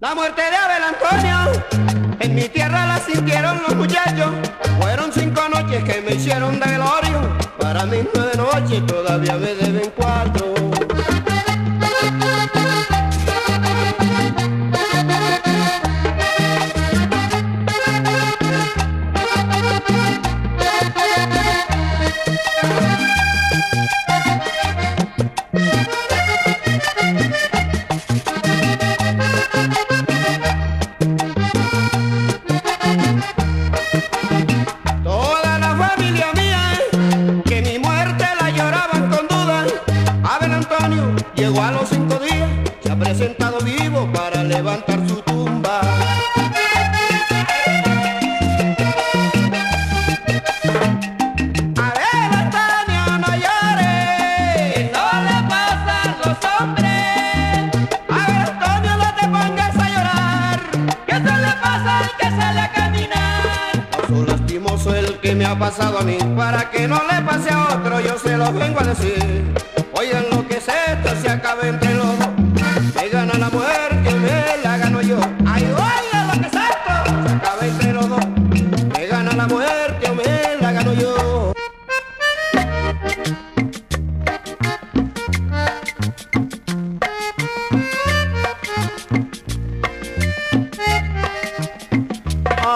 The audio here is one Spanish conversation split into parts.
La muerte de Abel Antonio, en mi tierra la sintieron los muchachos. Fueron cinco noches que me hicieron de velorio, para mí nueve noches todavía me deben cuatro. Paso lastimoso el que me ha pasado a mí, para que no le pase a otro, yo se lo vengo a decir. Oigan lo que es esto, se acaba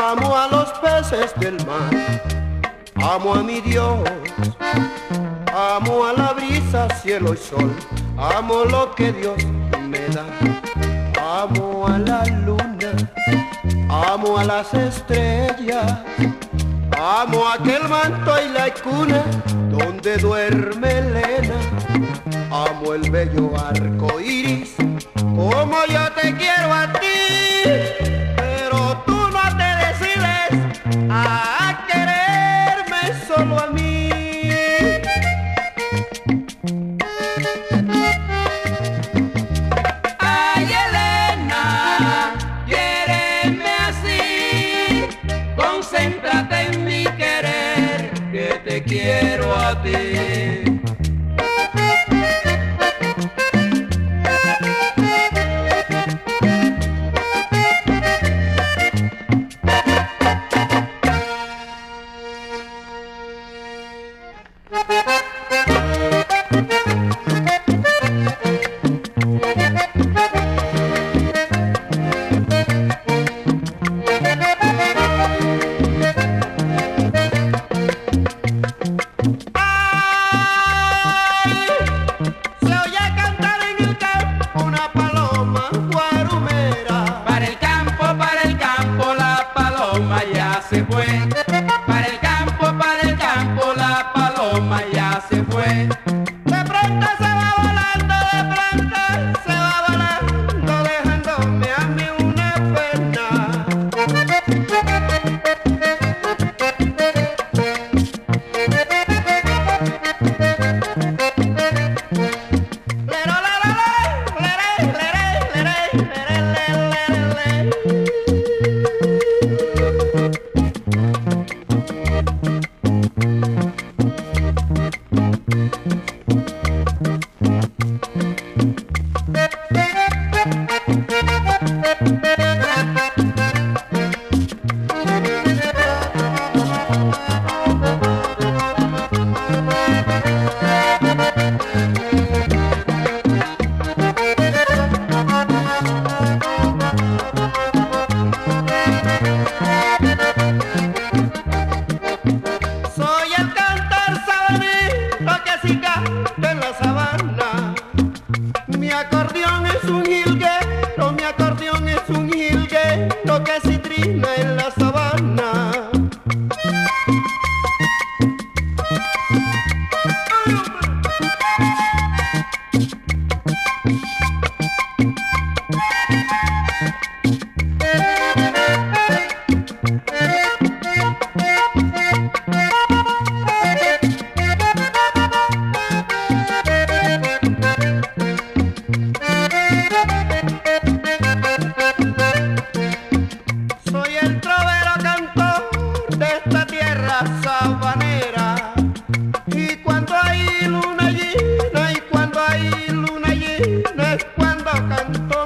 Amo a los peces del mar, amo a mi Dios, amo a la brisa, cielo y sol, amo lo que Dios me da, amo a la luna, amo a las estrellas, amo aquel manto y la cuna donde duerme Elena, amo el bello arco iris, como yo solo a mí. Ay, Elena, quiéreme así, concéntrate en mi querer, que te quiero a ti. Mi acordeón es un jilguero, mi acordeón es un jilguero que citrina en la sabana. no es cuando canto.